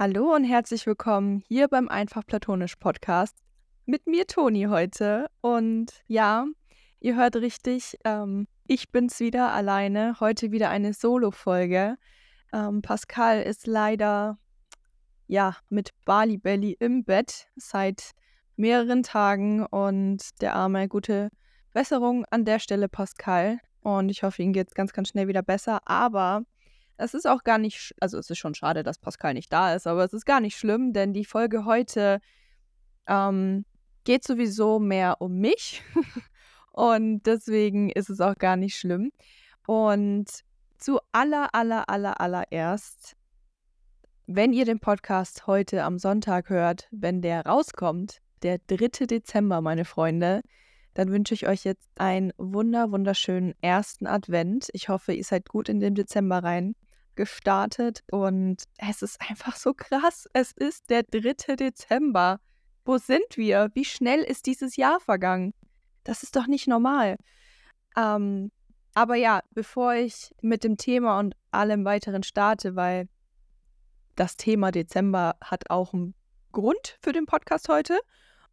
Hallo und herzlich willkommen hier beim Einfach Platonisch Podcast mit mir Toni heute. Und ja, ihr hört richtig, ähm, ich bin's wieder alleine. Heute wieder eine Solo-Folge. Ähm, Pascal ist leider ja mit Bali Belly im Bett seit mehreren Tagen und der arme gute Besserung an der Stelle Pascal. Und ich hoffe, ihm geht's ganz, ganz schnell wieder besser. Aber es ist auch gar nicht, also es ist schon schade, dass Pascal nicht da ist, aber es ist gar nicht schlimm, denn die Folge heute ähm, geht sowieso mehr um mich und deswegen ist es auch gar nicht schlimm. Und zu aller, aller, aller, allererst, wenn ihr den Podcast heute am Sonntag hört, wenn der rauskommt, der 3. Dezember, meine Freunde, dann wünsche ich euch jetzt einen wunder, wunderschönen ersten Advent. Ich hoffe, ihr seid gut in den Dezember rein gestartet und es ist einfach so krass. Es ist der 3. Dezember. Wo sind wir? Wie schnell ist dieses Jahr vergangen? Das ist doch nicht normal. Ähm, aber ja, bevor ich mit dem Thema und allem weiteren starte, weil das Thema Dezember hat auch einen Grund für den Podcast heute.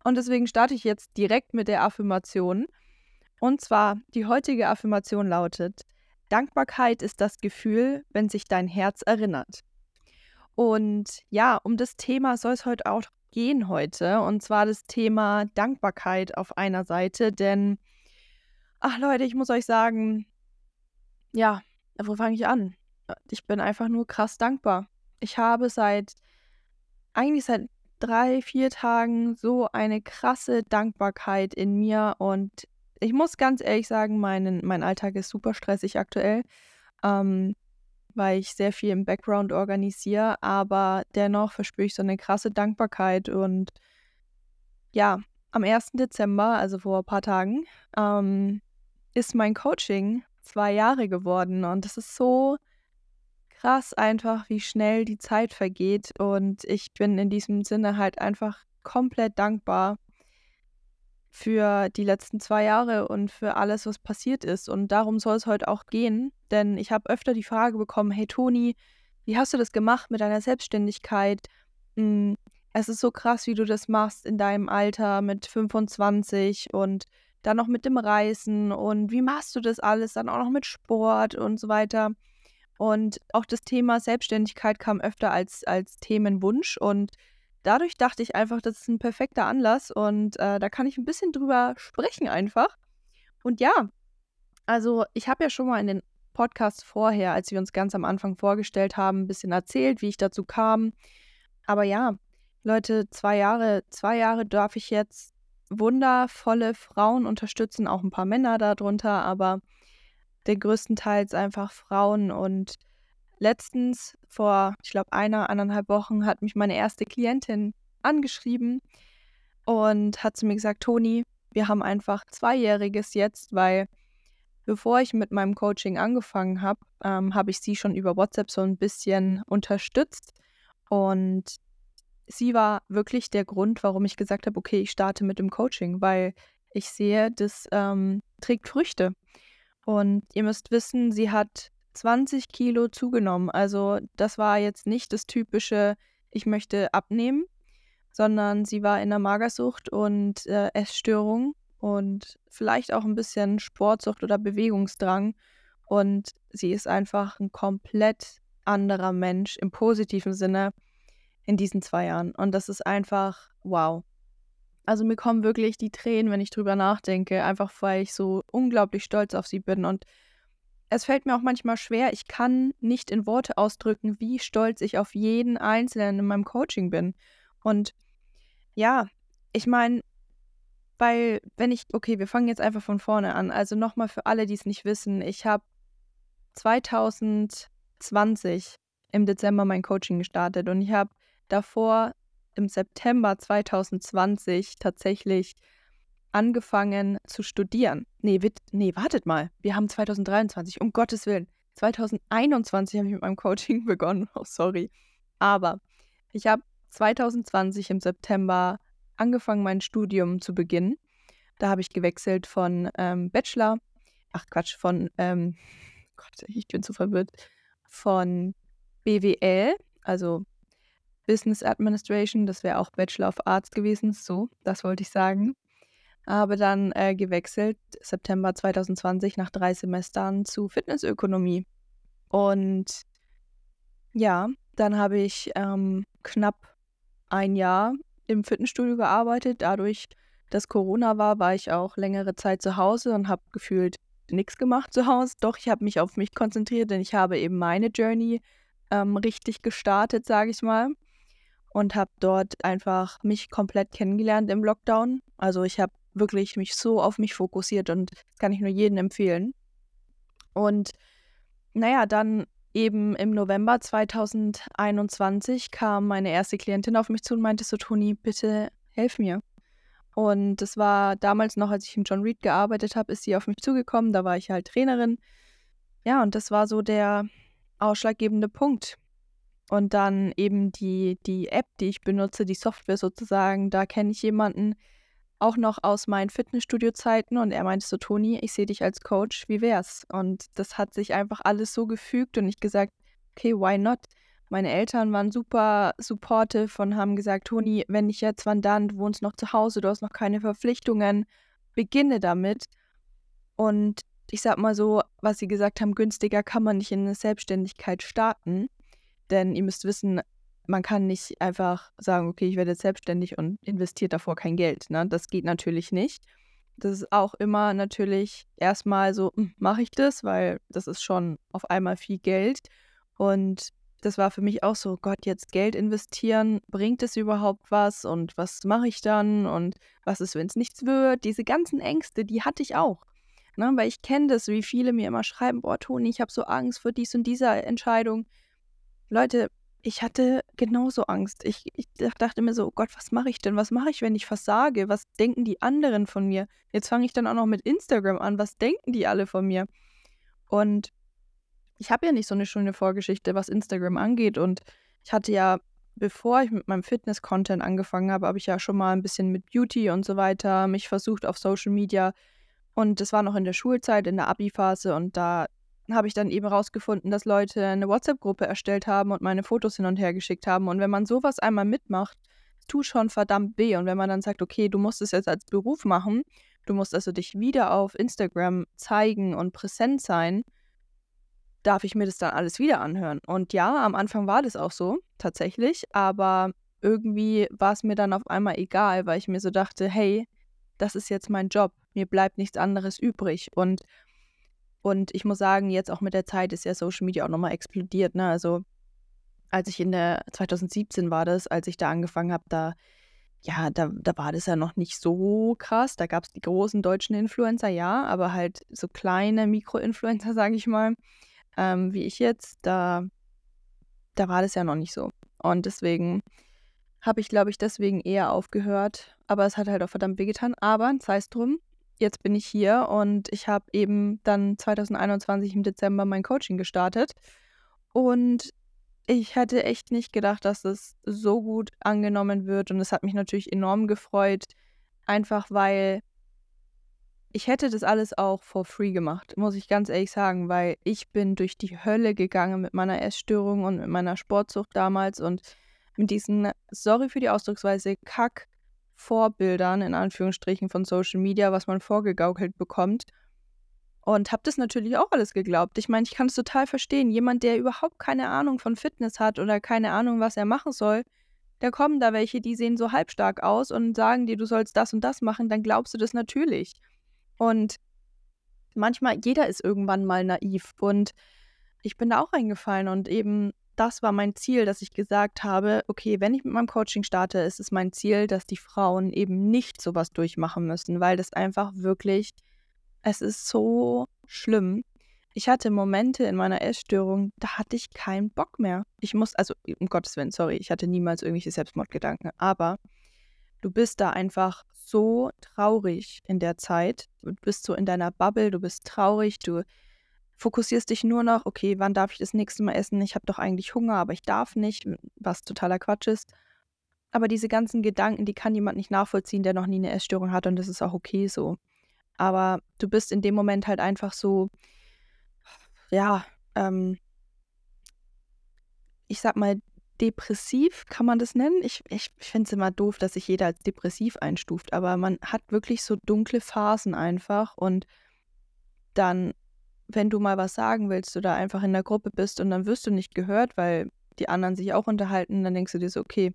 Und deswegen starte ich jetzt direkt mit der Affirmation. Und zwar, die heutige Affirmation lautet, Dankbarkeit ist das Gefühl, wenn sich dein Herz erinnert. Und ja, um das Thema soll es heute auch gehen heute. Und zwar das Thema Dankbarkeit auf einer Seite. Denn, ach Leute, ich muss euch sagen, ja, wo fange ich an? Ich bin einfach nur krass dankbar. Ich habe seit, eigentlich seit drei, vier Tagen so eine krasse Dankbarkeit in mir und ich muss ganz ehrlich sagen, mein, mein Alltag ist super stressig aktuell, ähm, weil ich sehr viel im Background organisiere, aber dennoch verspüre ich so eine krasse Dankbarkeit und ja, am 1. Dezember, also vor ein paar Tagen, ähm, ist mein Coaching zwei Jahre geworden und es ist so krass einfach, wie schnell die Zeit vergeht und ich bin in diesem Sinne halt einfach komplett dankbar für die letzten zwei Jahre und für alles, was passiert ist. Und darum soll es heute auch gehen, denn ich habe öfter die Frage bekommen, hey Toni, wie hast du das gemacht mit deiner Selbstständigkeit? Hm, es ist so krass, wie du das machst in deinem Alter mit 25 und dann noch mit dem Reisen und wie machst du das alles, dann auch noch mit Sport und so weiter. Und auch das Thema Selbstständigkeit kam öfter als, als Themenwunsch und dadurch dachte ich einfach, das ist ein perfekter Anlass und äh, da kann ich ein bisschen drüber sprechen einfach. Und ja, also ich habe ja schon mal in den Podcasts vorher, als wir uns ganz am Anfang vorgestellt haben, ein bisschen erzählt, wie ich dazu kam. Aber ja, Leute, zwei Jahre, zwei Jahre darf ich jetzt wundervolle Frauen unterstützen, auch ein paar Männer darunter, aber den größten Teils einfach Frauen und letztens, vor, ich glaube, einer, anderthalb Wochen, hat mich meine erste Klientin angeschrieben und hat zu mir gesagt, Toni, wir haben einfach Zweijähriges jetzt, weil bevor ich mit meinem Coaching angefangen habe, ähm, habe ich sie schon über WhatsApp so ein bisschen unterstützt. Und sie war wirklich der Grund, warum ich gesagt habe, okay, ich starte mit dem Coaching, weil ich sehe, das ähm, trägt Früchte. Und ihr müsst wissen, sie hat 20 Kilo zugenommen. Also das war jetzt nicht das typische, ich möchte abnehmen, sondern sie war in der Magersucht und äh, Essstörung und vielleicht auch ein bisschen Sportsucht oder Bewegungsdrang. Und sie ist einfach ein komplett anderer Mensch im positiven Sinne in diesen zwei Jahren. Und das ist einfach wow. Also mir kommen wirklich die Tränen, wenn ich drüber nachdenke, einfach weil ich so unglaublich stolz auf sie bin und es fällt mir auch manchmal schwer, ich kann nicht in Worte ausdrücken, wie stolz ich auf jeden Einzelnen in meinem Coaching bin. Und ja, ich meine, weil, wenn ich, okay, wir fangen jetzt einfach von vorne an. Also nochmal für alle, die es nicht wissen, ich habe 2020 im Dezember mein Coaching gestartet und ich habe davor im September 2020 tatsächlich angefangen zu studieren. Nee, wit, nee, wartet mal. Wir haben 2023, um Gottes Willen. 2021 habe ich mit meinem Coaching begonnen. Oh, sorry. Aber ich habe 2020 im September angefangen, mein Studium zu beginnen. Da habe ich gewechselt von ähm, Bachelor, ach Quatsch, von, ähm, Gott, ich bin zu verwirrt, von BWL, also Business Administration. Das wäre auch Bachelor of Arts gewesen. So, das wollte ich sagen. Habe dann äh, gewechselt, September 2020, nach drei Semestern zu Fitnessökonomie. Und ja, dann habe ich ähm, knapp ein Jahr im Fitnessstudio gearbeitet. Dadurch, dass Corona war, war ich auch längere Zeit zu Hause und habe gefühlt nichts gemacht zu Hause. Doch, ich habe mich auf mich konzentriert, denn ich habe eben meine Journey ähm, richtig gestartet, sage ich mal. Und habe dort einfach mich komplett kennengelernt im Lockdown. Also ich habe wirklich mich so auf mich fokussiert und das kann ich nur jedem empfehlen. Und naja, dann eben im November 2021 kam meine erste Klientin auf mich zu und meinte so, Toni, bitte helf mir. Und das war damals noch, als ich im John Reed gearbeitet habe, ist sie auf mich zugekommen. Da war ich halt Trainerin. Ja, und das war so der ausschlaggebende Punkt. Und dann eben die, die App, die ich benutze, die Software sozusagen, da kenne ich jemanden auch noch aus meinen Fitnessstudio-Zeiten und er meinte so, Toni, ich sehe dich als Coach, wie wär's? Und das hat sich einfach alles so gefügt und ich gesagt, okay, why not? Meine Eltern waren super supportive und haben gesagt, Toni, wenn ich jetzt wann dann, du wohnst noch zu Hause, du hast noch keine Verpflichtungen, beginne damit. Und ich sag mal so, was sie gesagt haben, günstiger kann man nicht in eine Selbstständigkeit starten. Denn ihr müsst wissen, man kann nicht einfach sagen, okay, ich werde jetzt selbstständig und investiere davor kein Geld. Ne? Das geht natürlich nicht. Das ist auch immer natürlich erstmal so, hm, mache ich das, weil das ist schon auf einmal viel Geld. Und das war für mich auch so, Gott, jetzt Geld investieren, bringt es überhaupt was und was mache ich dann und was ist, wenn es nichts wird? Diese ganzen Ängste, die hatte ich auch. Ne? Weil ich kenne das, wie viele mir immer schreiben, boah, Toni, ich habe so Angst vor dies und dieser Entscheidung. Leute, ich hatte genauso Angst. Ich, ich dachte mir so, oh Gott, was mache ich denn? Was mache ich, wenn ich versage? Was denken die anderen von mir? Jetzt fange ich dann auch noch mit Instagram an. Was denken die alle von mir? Und ich habe ja nicht so eine schöne Vorgeschichte, was Instagram angeht. Und ich hatte ja, bevor ich mit meinem Fitness-Content angefangen habe, habe ich ja schon mal ein bisschen mit Beauty und so weiter mich versucht auf Social Media. Und das war noch in der Schulzeit, in der Abi-Phase. Und da habe ich dann eben rausgefunden, dass Leute eine WhatsApp-Gruppe erstellt haben und meine Fotos hin und her geschickt haben. Und wenn man sowas einmal mitmacht, tut schon verdammt weh. Und wenn man dann sagt, okay, du musst es jetzt als Beruf machen, du musst also dich wieder auf Instagram zeigen und präsent sein, darf ich mir das dann alles wieder anhören. Und ja, am Anfang war das auch so, tatsächlich, aber irgendwie war es mir dann auf einmal egal, weil ich mir so dachte, hey, das ist jetzt mein Job, mir bleibt nichts anderes übrig. Und und ich muss sagen, jetzt auch mit der Zeit ist ja Social Media auch nochmal explodiert. Ne? Also als ich in der 2017 war das, als ich da angefangen habe, da ja, da, da war das ja noch nicht so krass. Da gab es die großen deutschen Influencer, ja, aber halt so kleine Mikro-Influencer, sage ich mal, ähm, wie ich jetzt, da, da war das ja noch nicht so. Und deswegen habe ich, glaube ich, deswegen eher aufgehört. Aber es hat halt auch verdammt wehgetan. Aber sei es drum, jetzt bin ich hier und ich habe eben dann 2021 im Dezember mein Coaching gestartet. Und ich hätte echt nicht gedacht, dass es so gut angenommen wird. Und es hat mich natürlich enorm gefreut, einfach weil ich hätte das alles auch for free gemacht, muss ich ganz ehrlich sagen, weil ich bin durch die Hölle gegangen mit meiner Essstörung und mit meiner Sportsucht damals und mit diesen, sorry für die Ausdrucksweise, Kack Vorbildern, in Anführungsstrichen, von Social Media, was man vorgegaukelt bekommt. Und habe das natürlich auch alles geglaubt. Ich meine, ich kann es total verstehen. Jemand, der überhaupt keine Ahnung von Fitness hat oder keine Ahnung, was er machen soll, da kommen da welche, die sehen so halbstark aus und sagen dir, du sollst das und das machen, dann glaubst du das natürlich. Und manchmal, jeder ist irgendwann mal naiv. Und ich bin da auch reingefallen und eben das war mein Ziel, dass ich gesagt habe, okay, wenn ich mit meinem Coaching starte, ist es mein Ziel, dass die Frauen eben nicht sowas durchmachen müssen, weil das einfach wirklich, es ist so schlimm. Ich hatte Momente in meiner Essstörung, da hatte ich keinen Bock mehr. Ich muss, also um Gottes Willen, sorry, ich hatte niemals irgendwelche Selbstmordgedanken, aber du bist da einfach so traurig in der Zeit. Du bist so in deiner Bubble, du bist traurig, du fokussierst dich nur noch, okay, wann darf ich das nächste Mal essen? Ich habe doch eigentlich Hunger, aber ich darf nicht, was totaler Quatsch ist. Aber diese ganzen Gedanken, die kann jemand nicht nachvollziehen, der noch nie eine Essstörung hat und das ist auch okay so. Aber du bist in dem Moment halt einfach so, ja, ähm, ich sag mal, depressiv, kann man das nennen? Ich, ich finde es immer doof, dass sich jeder als depressiv einstuft, aber man hat wirklich so dunkle Phasen einfach und dann, wenn du mal was sagen willst oder einfach in der Gruppe bist und dann wirst du nicht gehört, weil die anderen sich auch unterhalten, dann denkst du dir so, okay,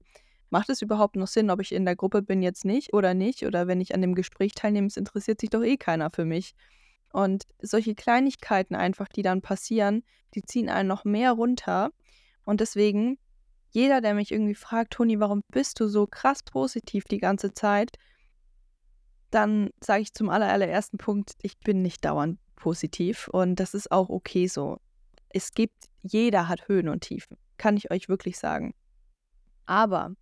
macht es überhaupt noch Sinn, ob ich in der Gruppe bin jetzt nicht oder nicht? Oder wenn ich an dem Gespräch teilnehme, es interessiert sich doch eh keiner für mich. Und solche Kleinigkeiten einfach, die dann passieren, die ziehen einen noch mehr runter. Und deswegen, jeder, der mich irgendwie fragt, Toni, warum bist du so krass positiv die ganze Zeit? Dann sage ich zum allerersten Punkt, ich bin nicht dauernd positiv und das ist auch okay so. Es gibt, jeder hat Höhen und Tiefen, kann ich euch wirklich sagen. Aber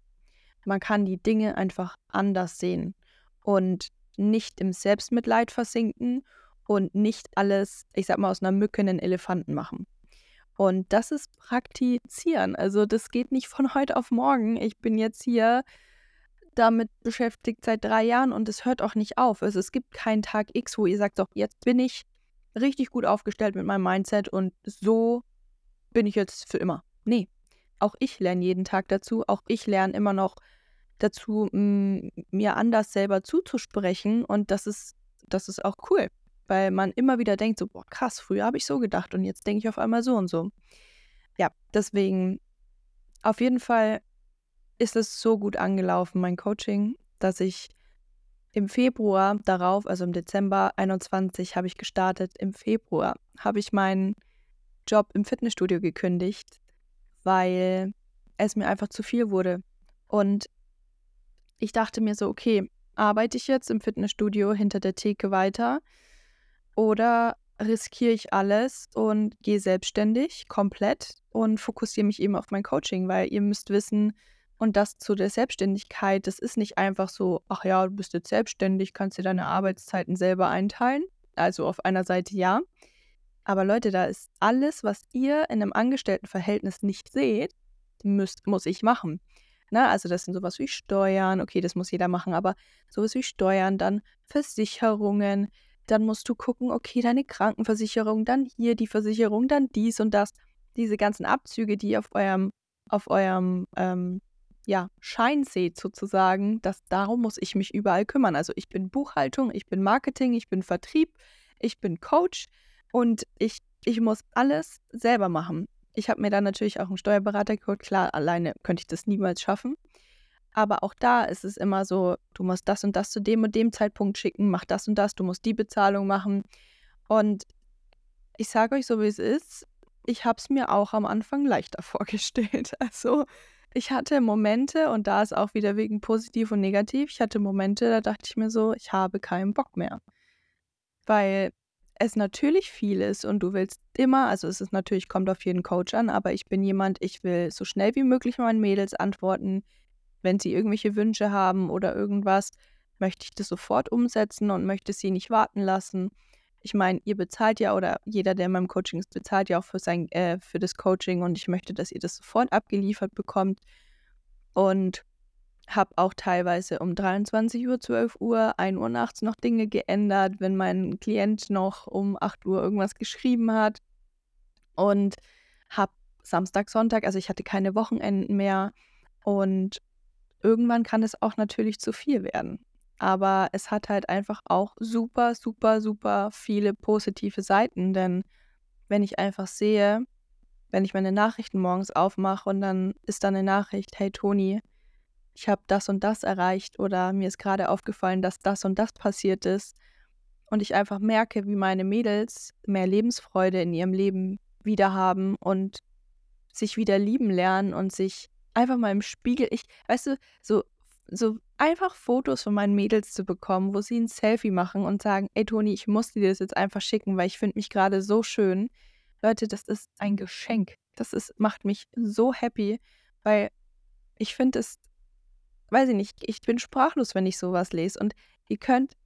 man kann die Dinge einfach anders sehen und nicht im Selbstmitleid versinken und nicht alles, ich sag mal, aus einer Mücke einen Elefanten machen. Und das ist praktizieren. Also das geht nicht von heute auf morgen. Ich bin jetzt hier damit beschäftigt seit drei Jahren und es hört auch nicht auf. Also es gibt keinen Tag X, wo ihr sagt, doch, jetzt bin ich richtig gut aufgestellt mit meinem Mindset und so bin ich jetzt für immer. Nee, auch ich lerne jeden Tag dazu. Auch ich lerne immer noch dazu, mir anders selber zuzusprechen und das ist, das ist auch cool weil man immer wieder denkt, so, boah, krass, früher habe ich so gedacht und jetzt denke ich auf einmal so und so. Ja, deswegen auf jeden Fall ist es so gut angelaufen, mein Coaching, dass ich im Februar darauf, also im Dezember 21 habe ich gestartet, im Februar habe ich meinen Job im Fitnessstudio gekündigt, weil es mir einfach zu viel wurde. Und ich dachte mir so, okay, arbeite ich jetzt im Fitnessstudio hinter der Theke weiter oder riskiere ich alles und gehe selbstständig komplett und fokussiere mich eben auf mein Coaching, weil ihr müsst wissen, und das zu der Selbstständigkeit, das ist nicht einfach so, ach ja, du bist jetzt selbstständig, kannst dir deine Arbeitszeiten selber einteilen. Also auf einer Seite ja. Aber Leute, da ist alles, was ihr in einem Angestelltenverhältnis nicht seht, müsst, muss ich machen. Na, ne, also das sind sowas wie Steuern, okay, das muss jeder machen, aber sowas wie Steuern, dann Versicherungen, dann musst du gucken, okay, deine Krankenversicherung, dann hier die Versicherung, dann dies und das. Diese ganzen Abzüge, die auf eurem, auf eurem ähm, ja, Schein seht sozusagen, das, darum muss ich mich überall kümmern. Also ich bin Buchhaltung, ich bin Marketing, ich bin Vertrieb, ich bin Coach und ich, ich muss alles selber machen. Ich habe mir dann natürlich auch einen Steuerberater geholt. Klar, alleine könnte ich das niemals schaffen. Aber auch da ist es immer so, du musst das und das zu dem und dem Zeitpunkt schicken, mach das und das, du musst die Bezahlung machen. Und ich sage euch so, wie es ist, ich habe es mir auch am Anfang leichter vorgestellt. Also ich hatte Momente, und da ist auch wieder wegen positiv und negativ, ich hatte Momente, da dachte ich mir so, ich habe keinen Bock mehr. Weil es natürlich viel ist und du willst immer, also es ist natürlich, kommt auf jeden Coach an, aber ich bin jemand, ich will so schnell wie möglich meinen Mädels antworten wenn sie irgendwelche Wünsche haben oder irgendwas, möchte ich das sofort umsetzen und möchte sie nicht warten lassen. Ich meine, ihr bezahlt ja oder jeder, der in meinem Coaching ist, bezahlt ja auch für, sein, äh, für das Coaching und ich möchte, dass ihr das sofort abgeliefert bekommt. Und habe auch teilweise um 23 Uhr, 12 Uhr, 1 Uhr nachts noch Dinge geändert, wenn mein Klient noch um 8 Uhr irgendwas geschrieben hat. Und habe Samstag, Sonntag, also ich hatte keine Wochenenden mehr und irgendwann kann es auch natürlich zu viel werden. Aber es hat halt einfach auch super, super, super viele positive Seiten. Denn wenn ich einfach sehe, wenn ich meine Nachrichten morgens aufmache und dann ist da eine Nachricht, hey Toni, ich habe das und das erreicht oder mir ist gerade aufgefallen, dass das und das passiert ist und ich einfach merke, wie meine Mädels mehr Lebensfreude in ihrem Leben wieder haben und sich wieder lieben lernen und sich einfach mal im Spiegel, ich, weißt du, so, so einfach Fotos von meinen Mädels zu bekommen, wo sie ein Selfie machen und sagen, ey Toni, ich muss dir das jetzt einfach schicken, weil ich finde mich gerade so schön. Leute, das ist ein Geschenk. Das ist, macht mich so happy, weil ich finde es, weiß ich nicht, ich bin sprachlos, wenn ich sowas lese. Und ihr könnt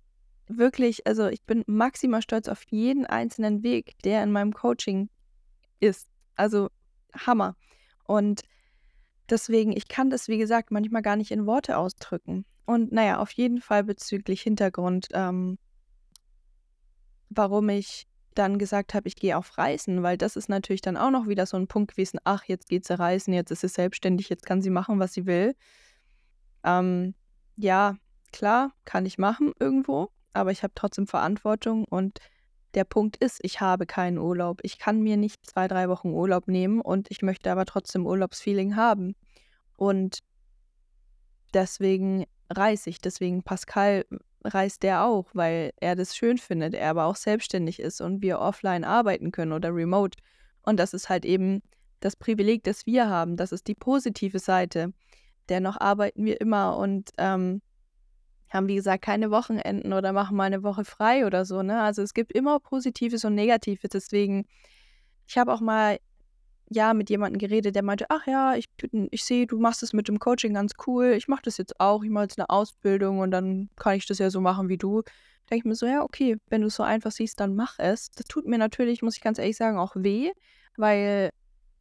wirklich, also ich bin maximal stolz auf jeden einzelnen Weg, der in meinem Coaching ist. Also Hammer. Und Deswegen, ich kann das, wie gesagt, manchmal gar nicht in Worte ausdrücken. Und naja, auf jeden Fall bezüglich Hintergrund, ähm, warum ich dann gesagt habe, ich gehe auf Reisen, weil das ist natürlich dann auch noch wieder so ein Punkt gewesen, ach, jetzt geht sie reisen, jetzt ist sie selbstständig, jetzt kann sie machen, was sie will. Ähm, ja, klar, kann ich machen irgendwo, aber ich habe trotzdem Verantwortung und der Punkt ist, ich habe keinen Urlaub. Ich kann mir nicht zwei, drei Wochen Urlaub nehmen und ich möchte aber trotzdem Urlaubsfeeling haben. Und deswegen reise ich. Deswegen Pascal reist der auch, weil er das schön findet, er aber auch selbstständig ist und wir offline arbeiten können oder remote. Und das ist halt eben das Privileg, das wir haben. Das ist die positive Seite. Dennoch arbeiten wir immer und ähm, haben, wie gesagt, keine Wochenenden oder machen mal eine Woche frei oder so. Ne? Also es gibt immer Positives und Negatives. Deswegen, ich habe auch mal ja mit jemandem geredet, der meinte, ach ja, ich, ich sehe, du machst es mit dem Coaching ganz cool. Ich mache das jetzt auch. Ich mache jetzt eine Ausbildung und dann kann ich das ja so machen wie du. Denke ich mir so, ja, okay, wenn du es so einfach siehst, dann mach es. Das tut mir natürlich, muss ich ganz ehrlich sagen, auch weh, weil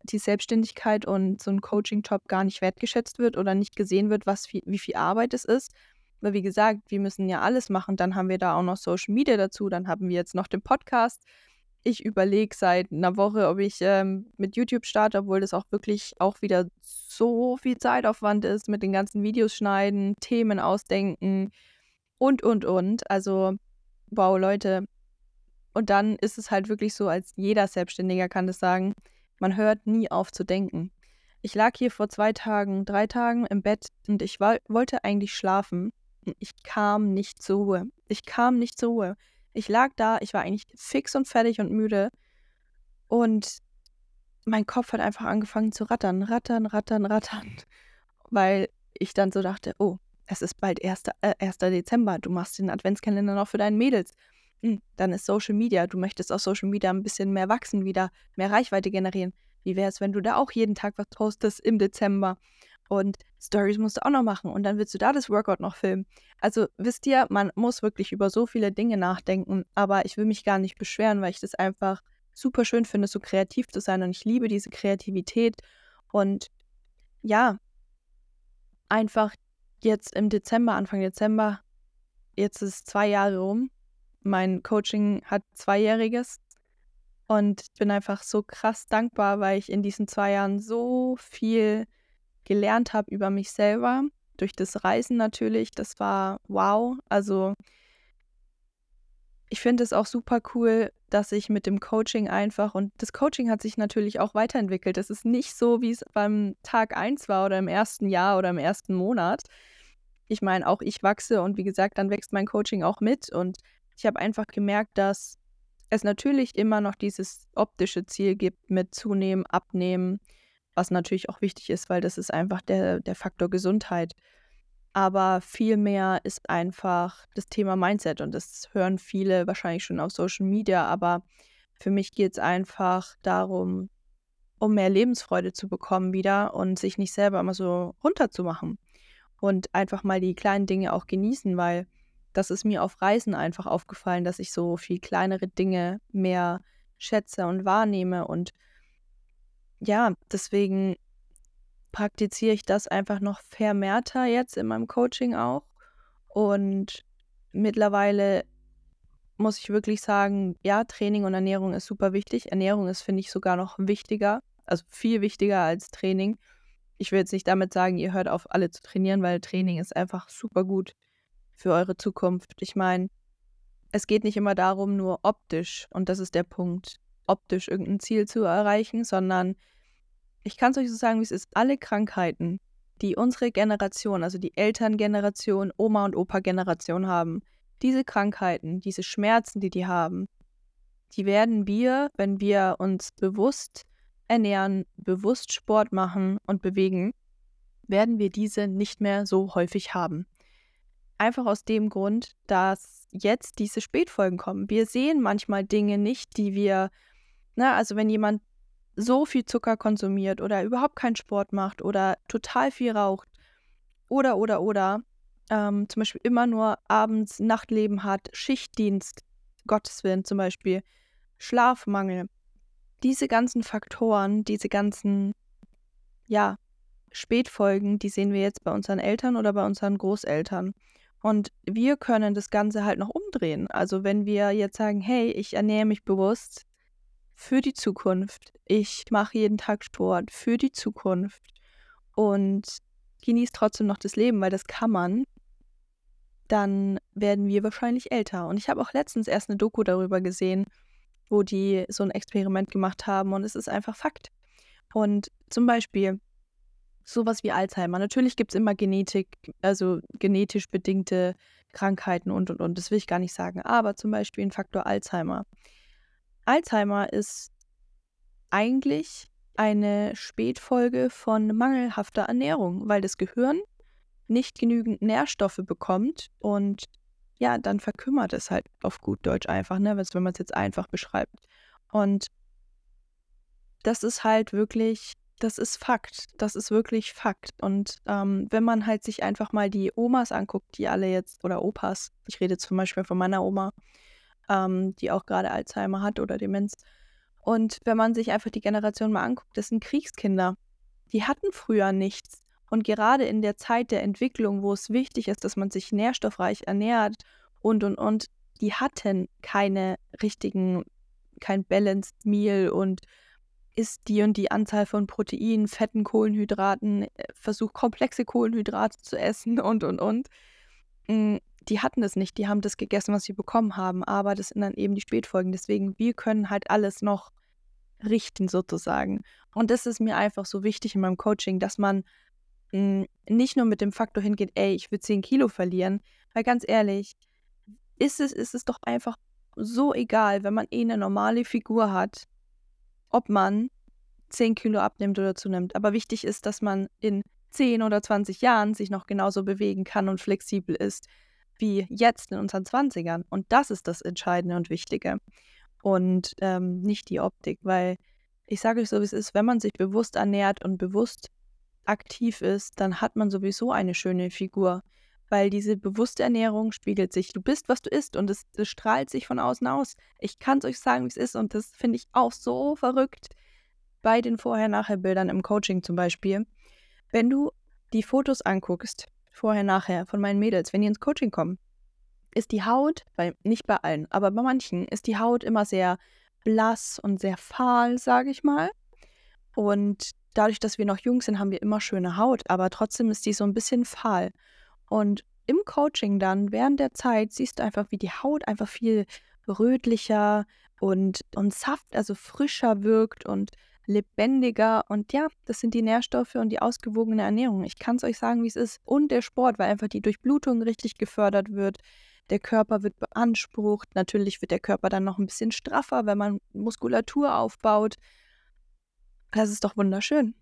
die Selbstständigkeit und so ein Coaching-Job gar nicht wertgeschätzt wird oder nicht gesehen wird, was viel, wie viel Arbeit es ist. Weil wie gesagt, wir müssen ja alles machen. Dann haben wir da auch noch Social Media dazu. Dann haben wir jetzt noch den Podcast. Ich überlege seit einer Woche, ob ich ähm, mit YouTube starte, obwohl das auch wirklich auch wieder so viel Zeitaufwand ist mit den ganzen Videos schneiden, Themen ausdenken und, und, und. Also, wow, Leute. Und dann ist es halt wirklich so, als jeder Selbstständiger kann das sagen, man hört nie auf zu denken. Ich lag hier vor zwei Tagen, drei Tagen im Bett und ich wollte eigentlich schlafen. Ich kam nicht zur Ruhe. Ich kam nicht zur Ruhe. Ich lag da, ich war eigentlich fix und fertig und müde. Und mein Kopf hat einfach angefangen zu rattern, rattern, rattern, rattern. Weil ich dann so dachte, oh, es ist bald 1. Äh, 1. Dezember, du machst den Adventskalender noch für deine Mädels. Hm, dann ist Social Media, du möchtest auf Social Media ein bisschen mehr wachsen, wieder mehr Reichweite generieren. Wie wäre es, wenn du da auch jeden Tag was postest im Dezember? Und Stories musst du auch noch machen und dann willst du da das Workout noch filmen. Also wisst ihr, man muss wirklich über so viele Dinge nachdenken, aber ich will mich gar nicht beschweren, weil ich das einfach super schön finde, so kreativ zu sein und ich liebe diese Kreativität und ja, einfach jetzt im Dezember, Anfang Dezember, jetzt ist zwei Jahre rum. Mein Coaching hat zweijähriges und ich bin einfach so krass dankbar, weil ich in diesen zwei Jahren so viel gelernt habe über mich selber, durch das Reisen natürlich, das war wow. Also ich finde es auch super cool, dass ich mit dem Coaching einfach und das Coaching hat sich natürlich auch weiterentwickelt. Es ist nicht so, wie es beim Tag 1 war oder im ersten Jahr oder im ersten Monat. Ich meine, auch ich wachse und wie gesagt, dann wächst mein Coaching auch mit und ich habe einfach gemerkt, dass es natürlich immer noch dieses optische Ziel gibt mit zunehmen, abnehmen, was natürlich auch wichtig ist, weil das ist einfach der, der Faktor Gesundheit. Aber viel mehr ist einfach das Thema Mindset und das hören viele wahrscheinlich schon auf Social Media, aber für mich geht es einfach darum, um mehr Lebensfreude zu bekommen wieder und sich nicht selber immer so runterzumachen und einfach mal die kleinen Dinge auch genießen, weil das ist mir auf Reisen einfach aufgefallen, dass ich so viel kleinere Dinge mehr schätze und wahrnehme und ja, deswegen praktiziere ich das einfach noch vermehrter jetzt in meinem Coaching auch. Und mittlerweile muss ich wirklich sagen, ja, Training und Ernährung ist super wichtig. Ernährung ist, finde ich, sogar noch wichtiger, also viel wichtiger als Training. Ich will jetzt nicht damit sagen, ihr hört auf, alle zu trainieren, weil Training ist einfach super gut für eure Zukunft. Ich meine, es geht nicht immer darum, nur optisch, und das ist der Punkt, optisch irgendein Ziel zu erreichen, sondern ich kann es euch so sagen, wie es ist. Alle Krankheiten, die unsere Generation, also die Elterngeneration, Oma- und Opa-Generation haben, diese Krankheiten, diese Schmerzen, die die haben, die werden wir, wenn wir uns bewusst ernähren, bewusst Sport machen und bewegen, werden wir diese nicht mehr so häufig haben. Einfach aus dem Grund, dass jetzt diese Spätfolgen kommen. Wir sehen manchmal Dinge nicht, die wir, na, also wenn jemand so viel Zucker konsumiert oder überhaupt keinen Sport macht oder total viel raucht oder, oder, oder, ähm, zum Beispiel immer nur abends Nachtleben hat, Schichtdienst, Gottes Willen zum Beispiel, Schlafmangel. Diese ganzen Faktoren, diese ganzen, ja, Spätfolgen, die sehen wir jetzt bei unseren Eltern oder bei unseren Großeltern. Und wir können das Ganze halt noch umdrehen. Also wenn wir jetzt sagen, hey, ich ernähre mich bewusst für die Zukunft, ich mache jeden Tag Sport für die Zukunft und genieße trotzdem noch das Leben, weil das kann man, dann werden wir wahrscheinlich älter. Und ich habe auch letztens erst eine Doku darüber gesehen, wo die so ein Experiment gemacht haben und es ist einfach Fakt. Und zum Beispiel sowas wie Alzheimer. Natürlich gibt es immer Genetik, also genetisch bedingte Krankheiten und und und. Das will ich gar nicht sagen. Aber zum Beispiel ein Faktor Alzheimer. Alzheimer ist eigentlich eine Spätfolge von mangelhafter Ernährung, weil das Gehirn nicht genügend Nährstoffe bekommt und ja, dann verkümmert es halt auf gut Deutsch einfach, ne, wenn man es jetzt einfach beschreibt. Und das ist halt wirklich, das ist Fakt. Das ist wirklich Fakt. Und ähm, wenn man halt sich einfach mal die Omas anguckt, die alle jetzt, oder Opas, ich rede zum Beispiel von meiner Oma, ähm, die auch gerade Alzheimer hat oder Demenz. Und wenn man sich einfach die Generation mal anguckt, das sind Kriegskinder. Die hatten früher nichts. Und gerade in der Zeit der Entwicklung, wo es wichtig ist, dass man sich nährstoffreich ernährt und, und, und, die hatten keine richtigen, kein Balanced Meal und isst die und die Anzahl von Proteinen, Fetten, Kohlenhydraten, äh, versucht komplexe Kohlenhydrate zu essen und, und, und. Die hatten das nicht, die haben das gegessen, was sie bekommen haben, aber das sind dann eben die Spätfolgen. Deswegen, wir können halt alles noch richten sozusagen. Und das ist mir einfach so wichtig in meinem Coaching, dass man hm, nicht nur mit dem Faktor hingeht, ey, ich will 10 Kilo verlieren, weil ganz ehrlich, ist es, ist es doch einfach so egal, wenn man eh eine normale Figur hat, ob man 10 Kilo abnimmt oder zunimmt. Aber wichtig ist, dass man in 10 oder 20 Jahren sich noch genauso bewegen kann und flexibel ist wie jetzt in unseren 20ern. Und das ist das Entscheidende und Wichtige. Und ähm, nicht die Optik, weil ich sage euch so, wie es ist, wenn man sich bewusst ernährt und bewusst aktiv ist, dann hat man sowieso eine schöne Figur. Weil diese bewusste Ernährung spiegelt sich. Du bist, was du isst und es, es strahlt sich von außen aus. Ich kann es euch sagen, wie es ist und das finde ich auch so verrückt bei den Vorher-Nachher-Bildern im Coaching zum Beispiel. Wenn du die Fotos anguckst, vorher-nachher von meinen Mädels, wenn die ins Coaching kommen, ist die Haut, bei, nicht bei allen, aber bei manchen, ist die Haut immer sehr blass und sehr fahl, sage ich mal. Und dadurch, dass wir noch jung sind, haben wir immer schöne Haut, aber trotzdem ist die so ein bisschen fahl. Und im Coaching dann, während der Zeit, siehst du einfach, wie die Haut einfach viel rötlicher und, und saft, also frischer wirkt und lebendiger. Und ja, das sind die Nährstoffe und die ausgewogene Ernährung. Ich kann es euch sagen, wie es ist. Und der Sport, weil einfach die Durchblutung richtig gefördert wird. Der Körper wird beansprucht. Natürlich wird der Körper dann noch ein bisschen straffer, wenn man Muskulatur aufbaut. Das ist doch wunderschön.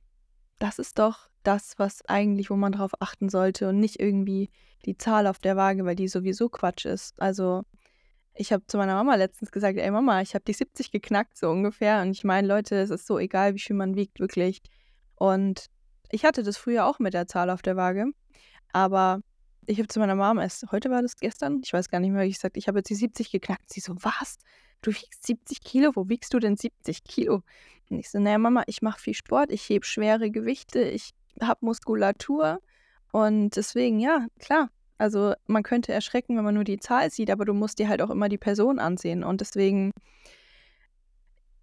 Das ist doch das, was eigentlich, wo man drauf achten sollte und nicht irgendwie die Zahl auf der Waage, weil die sowieso Quatsch ist. Also ich habe zu meiner Mama letztens gesagt, ey Mama, ich habe die 70 geknackt, so ungefähr. Und ich meine, Leute, es ist so egal, wie viel man wiegt, wirklich. Und ich hatte das früher auch mit der Zahl auf der Waage. Aber ich habe zu meiner Mama erst, heute war das gestern, ich weiß gar nicht mehr, ich gesagt ich habe jetzt die 70 geknackt. Sie so, was? Du wiegst 70 Kilo? Wo wiegst du denn 70 Kilo? Und ich so, naja, Mama, ich mache viel Sport, ich hebe schwere Gewichte, ich habe Muskulatur. Und deswegen, ja, klar, also man könnte erschrecken, wenn man nur die Zahl sieht, aber du musst dir halt auch immer die Person ansehen. Und deswegen,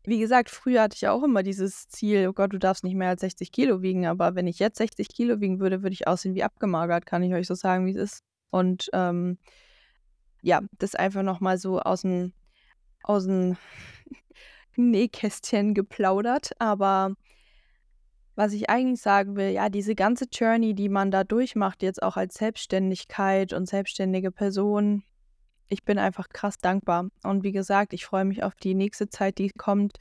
wie gesagt, früher hatte ich auch immer dieses Ziel, oh Gott, du darfst nicht mehr als 60 Kilo wiegen. Aber wenn ich jetzt 60 Kilo wiegen würde, würde ich aussehen wie abgemagert, kann ich euch so sagen, wie es ist. Und ähm, ja, das einfach nochmal so aus dem, aus dem Nähkästchen geplaudert. Aber was ich eigentlich sagen will, ja, diese ganze Journey, die man da durchmacht, jetzt auch als Selbstständigkeit und selbstständige Person, ich bin einfach krass dankbar. Und wie gesagt, ich freue mich auf die nächste Zeit, die kommt.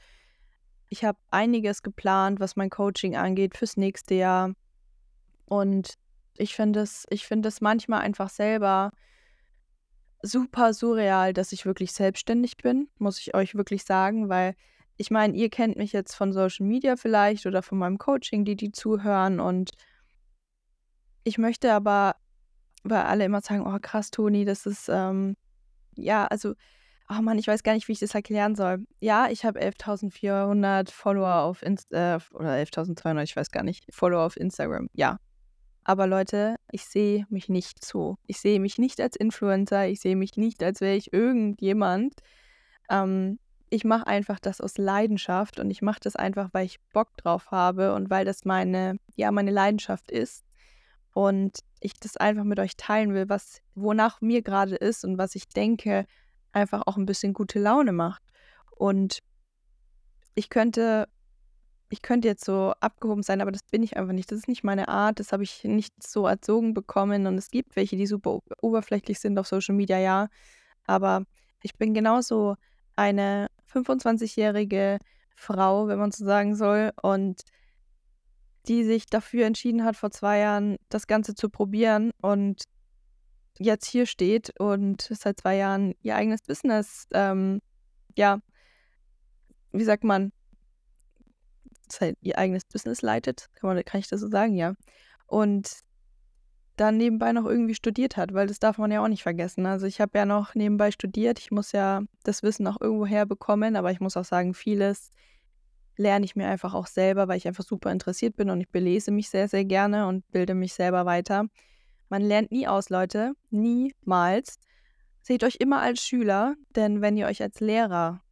Ich habe einiges geplant, was mein Coaching angeht fürs nächste Jahr. Und ich finde es, ich manchmal einfach selber super surreal, dass ich wirklich selbstständig bin, muss ich euch wirklich sagen, weil ich meine, ihr kennt mich jetzt von Social Media vielleicht oder von meinem Coaching, die die zuhören. Und ich möchte aber, weil alle immer sagen, oh krass, Toni, das ist, ähm, ja, also, oh Mann, ich weiß gar nicht, wie ich das erklären soll. Ja, ich habe 11.400 Follower auf Insta, äh, oder 11.200, ich weiß gar nicht, Follower auf Instagram. Ja. Aber Leute, ich sehe mich nicht so. Ich sehe mich nicht als Influencer. Ich sehe mich nicht, als wäre ich irgendjemand. Ähm, ich mache einfach das aus Leidenschaft und ich mache das einfach, weil ich Bock drauf habe und weil das meine, ja, meine Leidenschaft ist. Und ich das einfach mit euch teilen will, was, wonach mir gerade ist und was ich denke, einfach auch ein bisschen gute Laune macht. Und ich könnte, ich könnte jetzt so abgehoben sein, aber das bin ich einfach nicht. Das ist nicht meine Art, das habe ich nicht so erzogen bekommen. Und es gibt welche, die super oberflächlich sind auf Social Media, ja. Aber ich bin genauso eine 25-jährige Frau, wenn man so sagen soll, und die sich dafür entschieden hat, vor zwei Jahren das Ganze zu probieren und jetzt hier steht und seit zwei Jahren ihr eigenes Business, ähm, ja, wie sagt man, ihr eigenes Business leitet, kann, man, kann ich das so sagen, ja. Und dann nebenbei noch irgendwie studiert hat, weil das darf man ja auch nicht vergessen. Also ich habe ja noch nebenbei studiert, ich muss ja das Wissen auch irgendwo herbekommen, aber ich muss auch sagen, vieles lerne ich mir einfach auch selber, weil ich einfach super interessiert bin und ich belese mich sehr, sehr gerne und bilde mich selber weiter. Man lernt nie aus, Leute. Niemals. Seht euch immer als Schüler, denn wenn ihr euch als Lehrer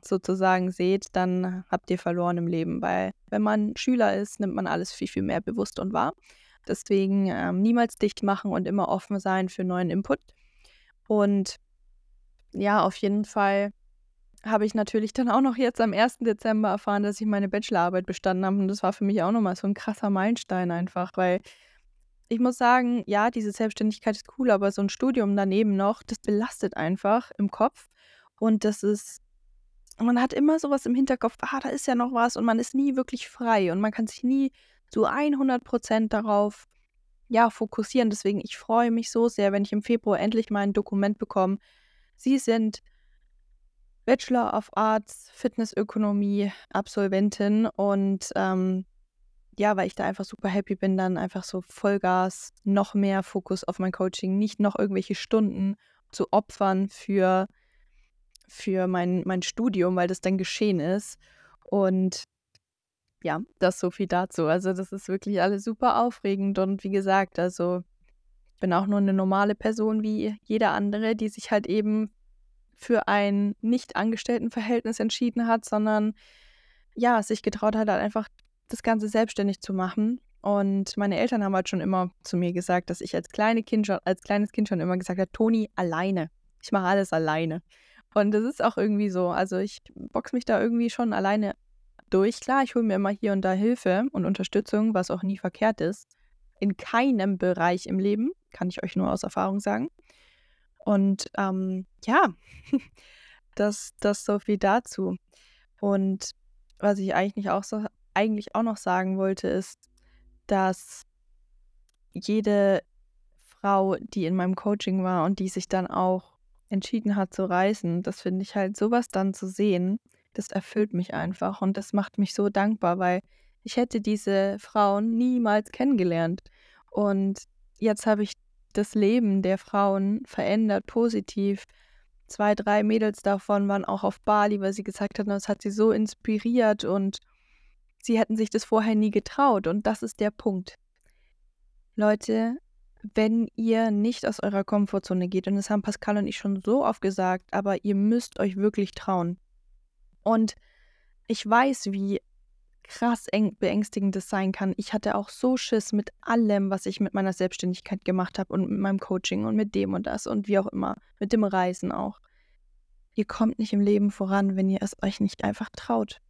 sozusagen seht, dann habt ihr verloren im Leben, weil wenn man Schüler ist, nimmt man alles viel, viel mehr bewusst und wahr. Deswegen ähm, niemals dicht machen und immer offen sein für neuen Input. Und ja, auf jeden Fall habe ich natürlich dann auch noch jetzt am 1. Dezember erfahren, dass ich meine Bachelorarbeit bestanden habe. Und das war für mich auch nochmal so ein krasser Meilenstein einfach, weil ich muss sagen, ja, diese Selbstständigkeit ist cool, aber so ein Studium daneben noch, das belastet einfach im Kopf. Und das ist, man hat immer sowas im Hinterkopf, ah, da ist ja noch was und man ist nie wirklich frei und man kann sich nie zu 100 Prozent darauf ja, fokussieren. Deswegen, ich freue mich so sehr, wenn ich im Februar endlich mal ein Dokument bekomme. Sie sind Bachelor of Arts, Fitnessökonomie, Absolventin und ähm, ja, weil ich da einfach super happy bin, dann einfach so Vollgas, noch mehr Fokus auf mein Coaching, nicht noch irgendwelche Stunden zu opfern für, für mein, mein Studium, weil das dann geschehen ist. Und ja, das so viel dazu. Also das ist wirklich alles super aufregend und wie gesagt, also ich bin auch nur eine normale Person wie jeder andere, die sich halt eben für ein nicht Angestelltenverhältnis entschieden hat, sondern ja, sich getraut hat, halt einfach das Ganze selbstständig zu machen. Und meine Eltern haben halt schon immer zu mir gesagt, dass ich als, kleine kind schon, als kleines Kind schon immer gesagt habe, Toni, alleine. Ich mache alles alleine. Und das ist auch irgendwie so. Also ich box mich da irgendwie schon alleine durch. Klar, ich hole mir immer hier und da Hilfe und Unterstützung, was auch nie verkehrt ist. In keinem Bereich im Leben, kann ich euch nur aus Erfahrung sagen. Und ähm, ja, das, das so viel dazu. Und was ich eigentlich auch, so, eigentlich auch noch sagen wollte, ist, dass jede Frau, die in meinem Coaching war und die sich dann auch entschieden hat zu reisen, das finde ich halt sowas dann zu sehen, das erfüllt mich einfach und das macht mich so dankbar, weil ich hätte diese Frauen niemals kennengelernt. Und jetzt habe ich das Leben der Frauen verändert, positiv. Zwei, drei Mädels davon waren auch auf Bali, weil sie gesagt hatten, das hat sie so inspiriert und sie hätten sich das vorher nie getraut. Und das ist der Punkt. Leute, wenn ihr nicht aus eurer Komfortzone geht, und das haben Pascal und ich schon so oft gesagt, aber ihr müsst euch wirklich trauen. Und ich weiß, wie krass beängstigend das sein kann. Ich hatte auch so Schiss mit allem, was ich mit meiner Selbstständigkeit gemacht habe und mit meinem Coaching und mit dem und das und wie auch immer, mit dem Reisen auch. Ihr kommt nicht im Leben voran, wenn ihr es euch nicht einfach traut.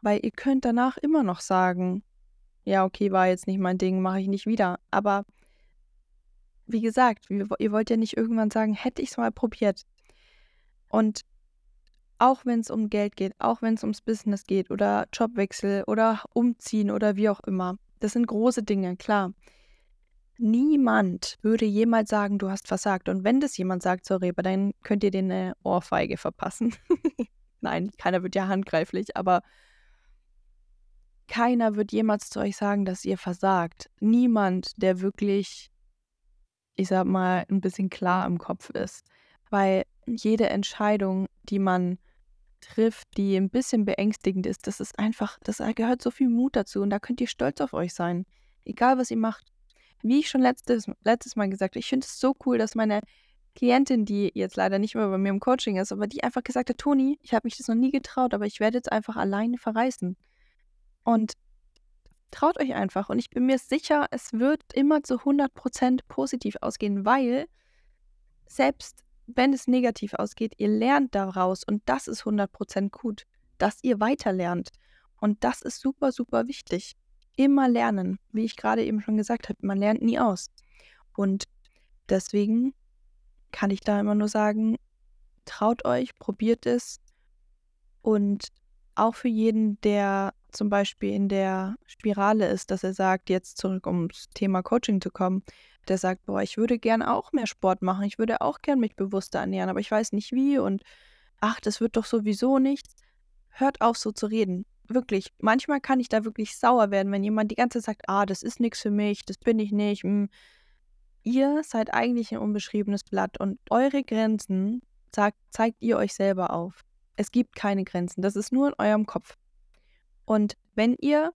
Weil ihr könnt danach immer noch sagen, ja, okay, war jetzt nicht mein Ding, mache ich nicht wieder. Aber wie gesagt, ihr wollt ja nicht irgendwann sagen, hätte ich es mal probiert. Und auch wenn es um Geld geht, auch wenn es ums Business geht oder Jobwechsel oder Umziehen oder wie auch immer. Das sind große Dinge, klar. Niemand würde jemals sagen, du hast versagt. Und wenn das jemand sagt, sorry, aber dann könnt ihr dir eine Ohrfeige verpassen. Nein, keiner wird ja handgreiflich, aber keiner wird jemals zu euch sagen, dass ihr versagt. Niemand, der wirklich, ich sag mal, ein bisschen klar im Kopf ist. Weil jede Entscheidung, die man trifft, die ein bisschen beängstigend ist, das ist einfach, das gehört so viel Mut dazu und da könnt ihr stolz auf euch sein. Egal was ihr macht. wie ich schon letztes, letztes Mal gesagt habe, ich finde es so cool, dass meine Klientin, die jetzt leider nicht mehr bei mir im Coaching ist, aber die einfach gesagt hat, Toni, ich habe mich das noch nie getraut, aber ich werde jetzt einfach alleine verreisen. Und traut euch einfach. Und ich bin mir sicher, es wird immer zu 100% positiv ausgehen, weil selbst wenn es negativ ausgeht, ihr lernt daraus und das ist 100% gut, dass ihr weiterlernt. Und das ist super, super wichtig. Immer lernen, wie ich gerade eben schon gesagt habe, man lernt nie aus. Und deswegen kann ich da immer nur sagen, traut euch, probiert es. Und auch für jeden, der zum Beispiel in der Spirale ist, dass er sagt, jetzt zurück ums Thema Coaching zu kommen, der sagt, boah, ich würde gern auch mehr Sport machen, ich würde auch gern mich bewusster ernähren, aber ich weiß nicht wie und ach, das wird doch sowieso nichts. Hört auf, so zu reden. Wirklich, manchmal kann ich da wirklich sauer werden, wenn jemand die ganze Zeit sagt, ah, das ist nichts für mich, das bin ich nicht. Hm. Ihr seid eigentlich ein unbeschriebenes Blatt und eure Grenzen zeigt, zeigt ihr euch selber auf. Es gibt keine Grenzen, das ist nur in eurem Kopf. Und wenn ihr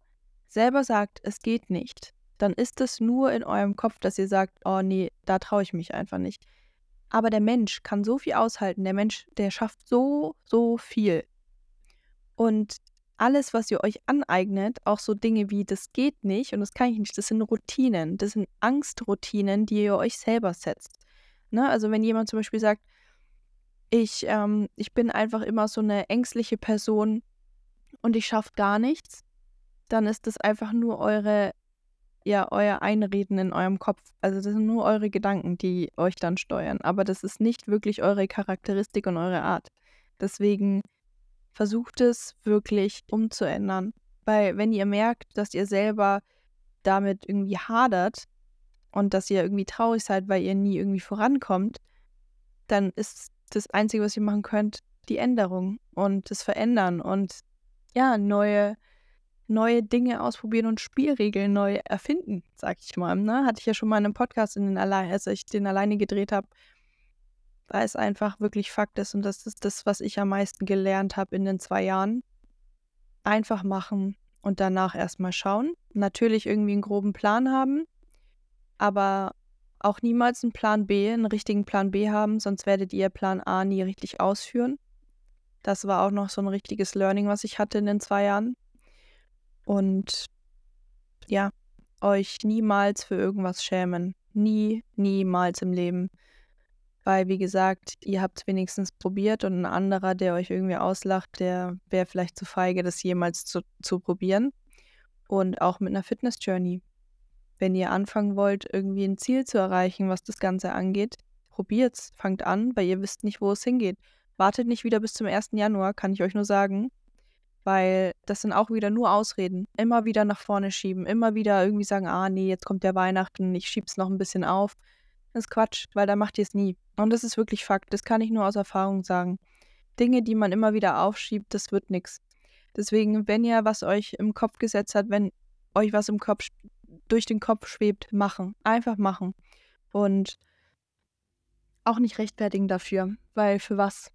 selber sagt, es geht nicht, dann ist es nur in eurem Kopf, dass ihr sagt, oh nee, da traue ich mich einfach nicht. Aber der Mensch kann so viel aushalten, der Mensch, der schafft so, so viel. Und alles, was ihr euch aneignet, auch so Dinge wie das geht nicht und das kann ich nicht, das sind Routinen, das sind Angstroutinen, die ihr euch selber setzt. Ne? Also wenn jemand zum Beispiel sagt, ich, ähm, ich bin einfach immer so eine ängstliche Person und ich schaffe gar nichts, dann ist das einfach nur eure, ja, euer Einreden in eurem Kopf. Also das sind nur eure Gedanken, die euch dann steuern. Aber das ist nicht wirklich eure Charakteristik und eure Art. Deswegen versucht es wirklich umzuändern. Weil wenn ihr merkt, dass ihr selber damit irgendwie hadert und dass ihr irgendwie traurig seid, weil ihr nie irgendwie vorankommt, dann ist das Einzige, was ihr machen könnt, die Änderung und das Verändern und ja, neue, neue Dinge ausprobieren und Spielregeln neu erfinden, sag ich mal. Ne? Hatte ich ja schon mal in einem Podcast, in den Alle als ich den alleine gedreht habe, weil es einfach wirklich Fakt ist und das ist das, was ich am meisten gelernt habe in den zwei Jahren. Einfach machen und danach erstmal schauen. Natürlich irgendwie einen groben Plan haben, aber auch niemals einen Plan B, einen richtigen Plan B haben, sonst werdet ihr Plan A nie richtig ausführen. Das war auch noch so ein richtiges Learning, was ich hatte in den zwei Jahren. Und ja, euch niemals für irgendwas schämen. Nie, niemals im Leben. Weil, wie gesagt, ihr habt es wenigstens probiert und ein anderer, der euch irgendwie auslacht, der wäre vielleicht zu feige, das jemals zu, zu probieren. Und auch mit einer Fitness-Journey. Wenn ihr anfangen wollt, irgendwie ein Ziel zu erreichen, was das Ganze angeht, probiert's, fangt an, weil ihr wisst nicht, wo es hingeht. Wartet nicht wieder bis zum 1. Januar, kann ich euch nur sagen. Weil das sind auch wieder nur Ausreden. Immer wieder nach vorne schieben. Immer wieder irgendwie sagen, ah nee, jetzt kommt der Weihnachten, ich schieb's noch ein bisschen auf. Das ist Quatsch, weil da macht ihr es nie. Und das ist wirklich Fakt. Das kann ich nur aus Erfahrung sagen. Dinge, die man immer wieder aufschiebt, das wird nichts. Deswegen, wenn ihr was euch im Kopf gesetzt habt, wenn euch was im Kopf durch den Kopf schwebt, machen. Einfach machen. Und auch nicht rechtfertigen dafür, weil für was?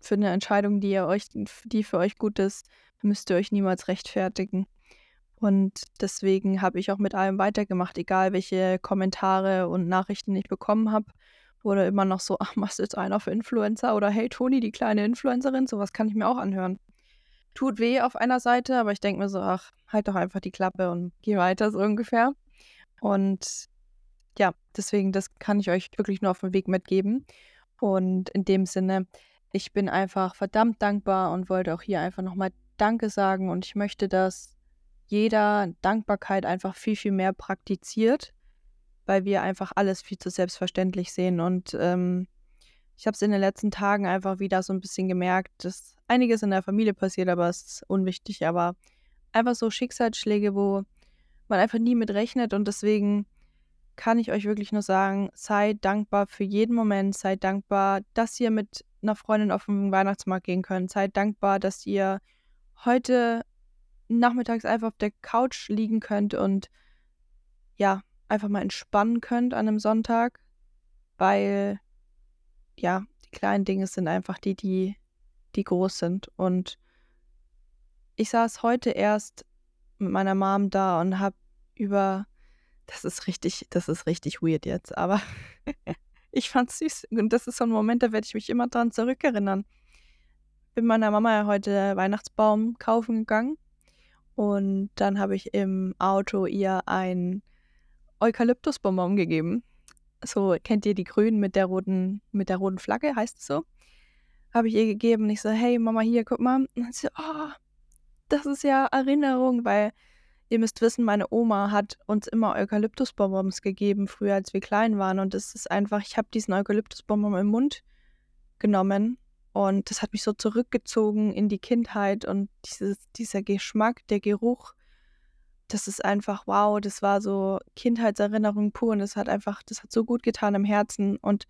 Für eine Entscheidung, die ihr euch, die für euch gut ist, müsst ihr euch niemals rechtfertigen. Und deswegen habe ich auch mit allem weitergemacht, egal welche Kommentare und Nachrichten ich bekommen habe. Oder immer noch so, ach, machst jetzt einer für Influencer? Oder hey, Toni, die kleine Influencerin, sowas kann ich mir auch anhören. Tut weh auf einer Seite, aber ich denke mir so, ach, halt doch einfach die Klappe und geh weiter, so ungefähr. Und ja, deswegen, das kann ich euch wirklich nur auf den Weg mitgeben. Und in dem Sinne, ich bin einfach verdammt dankbar und wollte auch hier einfach nochmal Danke sagen und ich möchte, dass jeder Dankbarkeit einfach viel, viel mehr praktiziert, weil wir einfach alles viel zu selbstverständlich sehen. Und ähm, ich habe es in den letzten Tagen einfach wieder so ein bisschen gemerkt, dass einiges in der Familie passiert, aber es ist unwichtig, aber einfach so Schicksalsschläge, wo man einfach nie mit rechnet. Und deswegen kann ich euch wirklich nur sagen, seid dankbar für jeden Moment, seid dankbar, dass ihr mit einer Freundin auf den Weihnachtsmarkt gehen könnt. Seid dankbar, dass ihr heute nachmittags einfach auf der Couch liegen könnt und ja, einfach mal entspannen könnt an einem Sonntag, weil ja, die kleinen Dinge sind einfach die, die, die groß sind. Und ich saß heute erst mit meiner Mom da und habe über das ist richtig, das ist richtig weird jetzt, aber ich fand's süß. Und das ist so ein Moment, da werde ich mich immer dran zurückerinnern. Bin meiner Mama ja heute Weihnachtsbaum kaufen gegangen und dann habe ich im Auto ihr ein Eukalyptusbonbon gegeben. So, kennt ihr die Grünen mit der roten, mit der roten Flagge, heißt es so? Habe ich ihr gegeben und ich so, hey Mama, hier, guck mal. Und sie so, oh, das ist ja Erinnerung, weil ihr müsst wissen, meine Oma hat uns immer Eukalyptusbonbons gegeben, früher als wir klein waren. Und es ist einfach, ich habe diesen Eukalyptusbonbon im Mund genommen und das hat mich so zurückgezogen in die Kindheit und dieses, dieser Geschmack, der Geruch, das ist einfach wow, das war so Kindheitserinnerung pur und das hat einfach, das hat so gut getan im Herzen. Und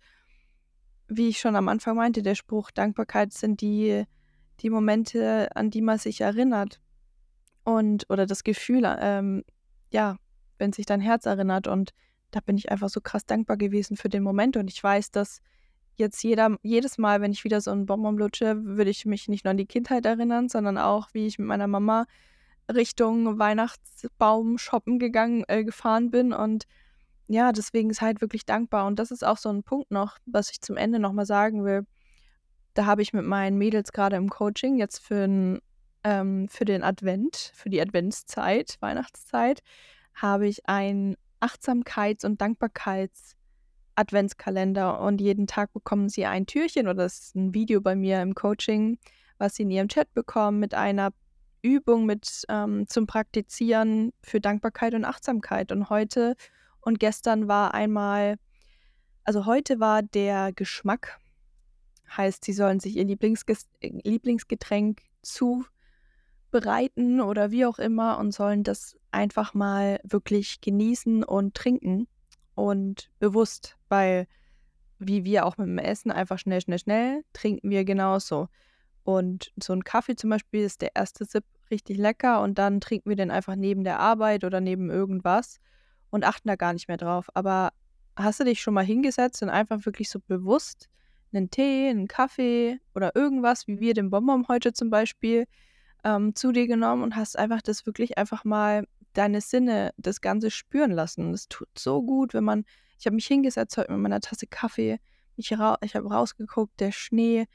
wie ich schon am Anfang meinte, der Spruch, Dankbarkeit sind die, die Momente, an die man sich erinnert. Und, oder das Gefühl, ähm, ja, wenn sich dein Herz erinnert. Und da bin ich einfach so krass dankbar gewesen für den Moment. Und ich weiß, dass jetzt jeder, jedes Mal, wenn ich wieder so einen Bonbon lutsche, würde ich mich nicht nur an die Kindheit erinnern, sondern auch, wie ich mit meiner Mama Richtung Weihnachtsbaum shoppen gegangen, äh, gefahren bin. Und ja, deswegen ist halt wirklich dankbar. Und das ist auch so ein Punkt noch, was ich zum Ende nochmal sagen will. Da habe ich mit meinen Mädels gerade im Coaching jetzt für, ein, ähm, für den Advent, für die Adventszeit, Weihnachtszeit, habe ich ein Achtsamkeits- und Dankbarkeits- Adventskalender und jeden Tag bekommen sie ein Türchen oder das ist ein Video bei mir im Coaching, was sie in ihrem Chat bekommen mit einer Übung mit ähm, zum Praktizieren für Dankbarkeit und Achtsamkeit. Und heute und gestern war einmal, also heute war der Geschmack, heißt, sie sollen sich ihr Lieblingsges Lieblingsgetränk zubereiten oder wie auch immer und sollen das einfach mal wirklich genießen und trinken und bewusst, weil wie wir auch mit dem Essen einfach schnell, schnell, schnell, trinken wir genauso. Und so ein Kaffee zum Beispiel ist der erste Sip richtig lecker und dann trinken wir den einfach neben der Arbeit oder neben irgendwas und achten da gar nicht mehr drauf. Aber hast du dich schon mal hingesetzt und einfach wirklich so bewusst einen Tee, einen Kaffee oder irgendwas, wie wir den Bonbon heute zum Beispiel, ähm, zu dir genommen und hast einfach das wirklich einfach mal deine Sinne das Ganze spüren lassen. Es tut so gut, wenn man, ich habe mich hingesetzt heute mit meiner Tasse Kaffee, ich, ra ich habe rausgeguckt, der Schnee,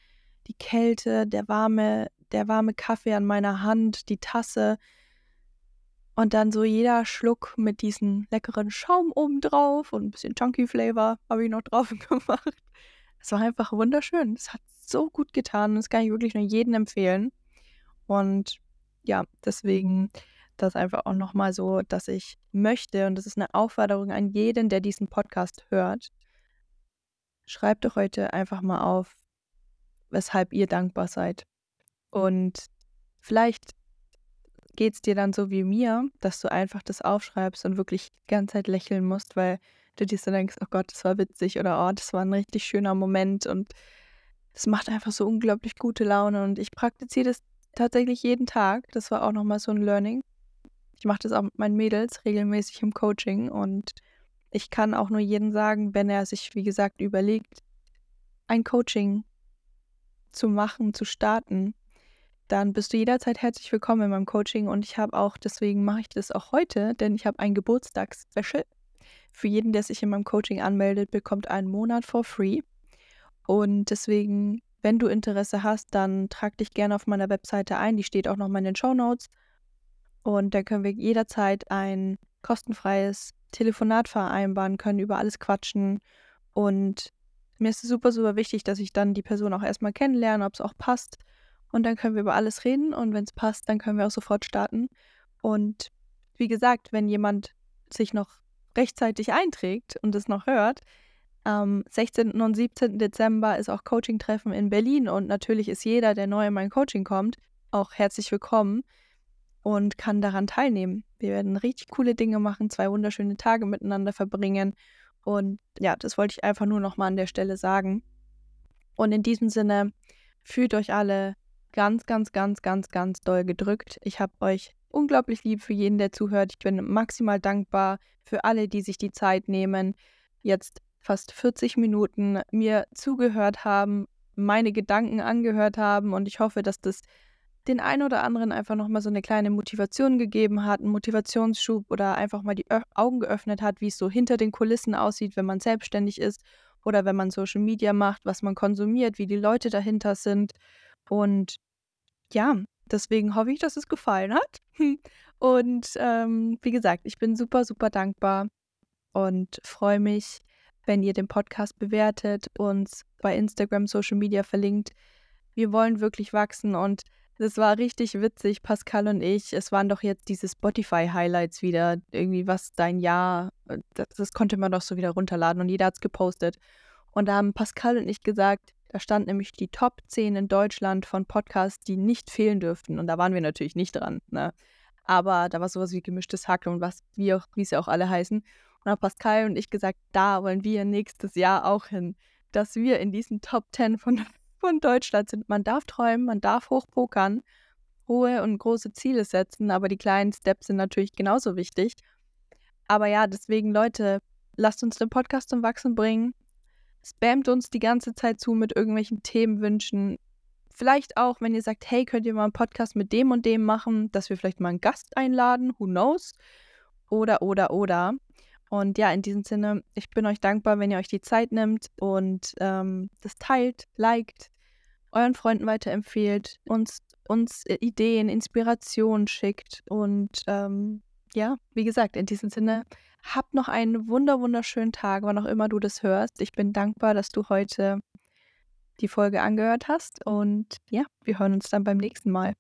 die Kälte, der warme, der warme Kaffee an meiner Hand, die Tasse und dann so jeder Schluck mit diesem leckeren Schaum oben drauf und ein bisschen Chunky Flavor habe ich noch drauf gemacht. Es war einfach wunderschön. Es hat so gut getan. Das kann ich wirklich nur jedem empfehlen. Und ja, deswegen das einfach auch nochmal so, dass ich möchte, und das ist eine Aufforderung an jeden, der diesen Podcast hört, schreibt doch heute einfach mal auf, weshalb ihr dankbar seid. Und vielleicht geht es dir dann so wie mir, dass du einfach das aufschreibst und wirklich die ganze Zeit lächeln musst, weil du dir so denkst, oh Gott, das war witzig oder oh, das war ein richtig schöner Moment. Und es macht einfach so unglaublich gute Laune. Und ich praktiziere das tatsächlich jeden Tag. Das war auch nochmal so ein Learning. Ich mache das auch mit meinen Mädels regelmäßig im Coaching und ich kann auch nur jedem sagen, wenn er sich, wie gesagt, überlegt, ein Coaching zu machen, zu starten, dann bist du jederzeit herzlich willkommen in meinem Coaching und ich habe auch, deswegen mache ich das auch heute, denn ich habe ein Geburtstagsspecial. Für jeden, der sich in meinem Coaching anmeldet, bekommt einen Monat for free. Und deswegen, wenn du Interesse hast, dann trag dich gerne auf meiner Webseite ein. Die steht auch nochmal in den Show Notes. Und da können wir jederzeit ein kostenfreies Telefonat vereinbaren, können über alles quatschen. Und mir ist es super, super wichtig, dass ich dann die Person auch erstmal kennenlerne, ob es auch passt. Und dann können wir über alles reden. Und wenn es passt, dann können wir auch sofort starten. Und wie gesagt, wenn jemand sich noch rechtzeitig einträgt und es noch hört, am 16. und 17. Dezember ist auch Coaching-Treffen in Berlin. Und natürlich ist jeder, der neu in mein Coaching kommt, auch herzlich willkommen und kann daran teilnehmen. Wir werden richtig coole Dinge machen, zwei wunderschöne Tage miteinander verbringen. Und ja, das wollte ich einfach nur nochmal an der Stelle sagen. Und in diesem Sinne, fühlt euch alle ganz, ganz, ganz, ganz, ganz doll gedrückt. Ich habe euch unglaublich lieb für jeden, der zuhört. Ich bin maximal dankbar für alle, die sich die Zeit nehmen, jetzt fast 40 Minuten mir zugehört haben, meine Gedanken angehört haben und ich hoffe, dass das den einen oder anderen einfach nochmal so eine kleine Motivation gegeben hat, einen Motivationsschub oder einfach mal die Ö Augen geöffnet hat, wie es so hinter den Kulissen aussieht, wenn man selbstständig ist oder wenn man Social Media macht, was man konsumiert, wie die Leute dahinter sind. Und ja, deswegen hoffe ich, dass es gefallen hat. Und ähm, wie gesagt, ich bin super, super dankbar und freue mich, wenn ihr den Podcast bewertet, uns bei Instagram, Social Media verlinkt. Wir wollen wirklich wachsen und das war richtig witzig, Pascal und ich. Es waren doch jetzt diese Spotify-Highlights wieder, irgendwie was dein Jahr, das, das konnte man doch so wieder runterladen und jeder hat es gepostet. Und da haben Pascal und ich gesagt, da stand nämlich die Top 10 in Deutschland von Podcasts, die nicht fehlen dürften. Und da waren wir natürlich nicht dran. Ne? Aber da war sowas wie gemischtes Hack und was, wie auch, wie sie auch alle heißen. Und haben Pascal und ich gesagt, da wollen wir nächstes Jahr auch hin, dass wir in diesen Top 10 von, von Deutschland sind. Man darf träumen, man darf hochpokern, hohe und große Ziele setzen, aber die kleinen Steps sind natürlich genauso wichtig. Aber ja, deswegen, Leute, lasst uns den Podcast zum Wachsen bringen spammt uns die ganze Zeit zu mit irgendwelchen Themenwünschen. Vielleicht auch, wenn ihr sagt, hey, könnt ihr mal einen Podcast mit dem und dem machen, dass wir vielleicht mal einen Gast einladen, who knows? Oder, oder, oder. Und ja, in diesem Sinne, ich bin euch dankbar, wenn ihr euch die Zeit nimmt und ähm, das teilt, liked, euren Freunden weiterempfehlt, uns, uns Ideen, Inspirationen schickt. Und ähm, ja, wie gesagt, in diesem Sinne, hab noch einen wunder wunderschönen Tag, wann auch immer du das hörst. Ich bin dankbar, dass du heute die Folge angehört hast und ja, wir hören uns dann beim nächsten Mal.